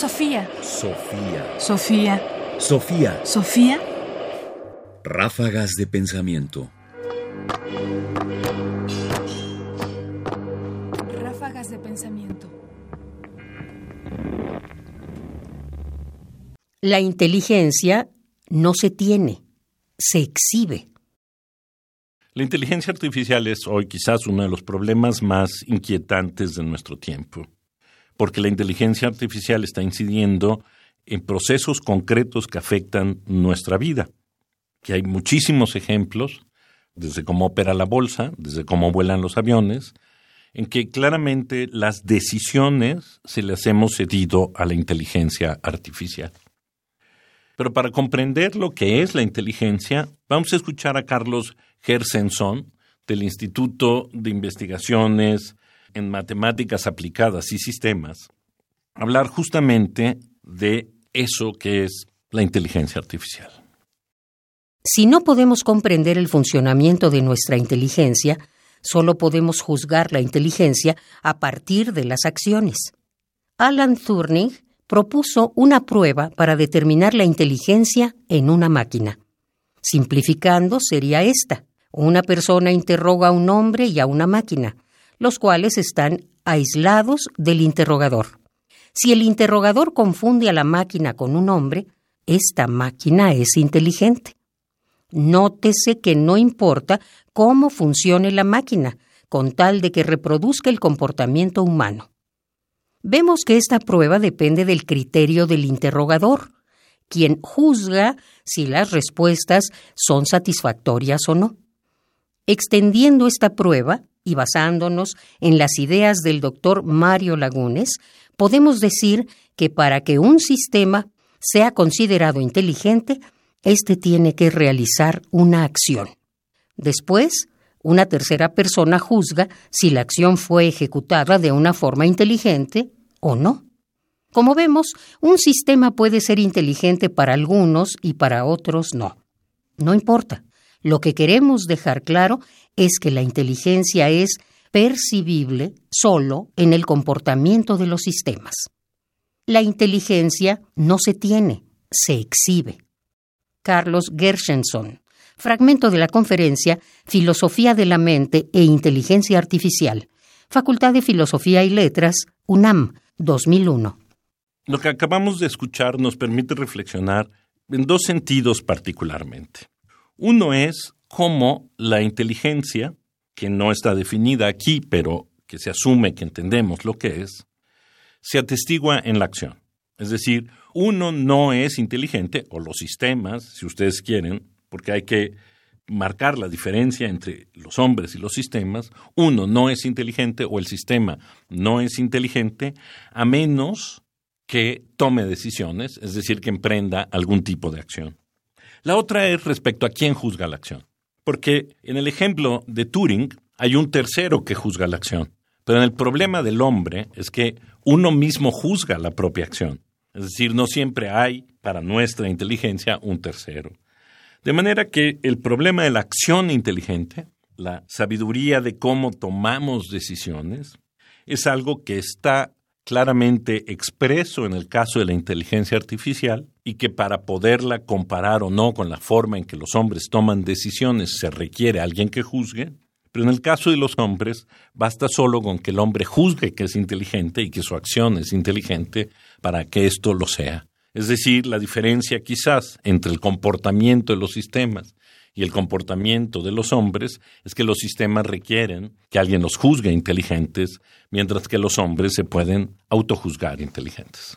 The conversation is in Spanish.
Sofía. Sofía. Sofía. Sofía. Sofía. Ráfagas de pensamiento. Ráfagas de pensamiento. La inteligencia no se tiene, se exhibe. La inteligencia artificial es hoy quizás uno de los problemas más inquietantes de nuestro tiempo, porque la inteligencia artificial está incidiendo en procesos concretos que afectan nuestra vida, que hay muchísimos ejemplos, desde cómo opera la bolsa, desde cómo vuelan los aviones, en que claramente las decisiones se las hemos cedido a la inteligencia artificial. Pero para comprender lo que es la inteligencia, vamos a escuchar a Carlos Gersenson del Instituto de Investigaciones en Matemáticas Aplicadas y Sistemas hablar justamente de eso que es la inteligencia artificial. Si no podemos comprender el funcionamiento de nuestra inteligencia, solo podemos juzgar la inteligencia a partir de las acciones. Alan Turing propuso una prueba para determinar la inteligencia en una máquina. Simplificando, sería esta. Una persona interroga a un hombre y a una máquina, los cuales están aislados del interrogador. Si el interrogador confunde a la máquina con un hombre, esta máquina es inteligente. Nótese que no importa cómo funcione la máquina, con tal de que reproduzca el comportamiento humano. Vemos que esta prueba depende del criterio del interrogador, quien juzga si las respuestas son satisfactorias o no. Extendiendo esta prueba y basándonos en las ideas del doctor Mario Lagunes, podemos decir que para que un sistema sea considerado inteligente, éste tiene que realizar una acción. Después, una tercera persona juzga si la acción fue ejecutada de una forma inteligente o no. Como vemos, un sistema puede ser inteligente para algunos y para otros no. No importa. Lo que queremos dejar claro es que la inteligencia es percibible solo en el comportamiento de los sistemas. La inteligencia no se tiene, se exhibe. Carlos Gershenson, Fragmento de la conferencia Filosofía de la Mente e Inteligencia Artificial. Facultad de Filosofía y Letras, UNAM, 2001. Lo que acabamos de escuchar nos permite reflexionar en dos sentidos particularmente. Uno es cómo la inteligencia, que no está definida aquí, pero que se asume que entendemos lo que es, se atestigua en la acción. Es decir, uno no es inteligente, o los sistemas, si ustedes quieren, porque hay que marcar la diferencia entre los hombres y los sistemas, uno no es inteligente o el sistema no es inteligente a menos que tome decisiones, es decir, que emprenda algún tipo de acción. La otra es respecto a quién juzga la acción, porque en el ejemplo de Turing hay un tercero que juzga la acción, pero en el problema del hombre es que uno mismo juzga la propia acción, es decir, no siempre hay para nuestra inteligencia un tercero. De manera que el problema de la acción inteligente, la sabiduría de cómo tomamos decisiones, es algo que está claramente expreso en el caso de la inteligencia artificial y que para poderla comparar o no con la forma en que los hombres toman decisiones se requiere alguien que juzgue, pero en el caso de los hombres basta solo con que el hombre juzgue que es inteligente y que su acción es inteligente para que esto lo sea. Es decir, la diferencia quizás entre el comportamiento de los sistemas y el comportamiento de los hombres es que los sistemas requieren que alguien los juzgue inteligentes, mientras que los hombres se pueden autojuzgar inteligentes.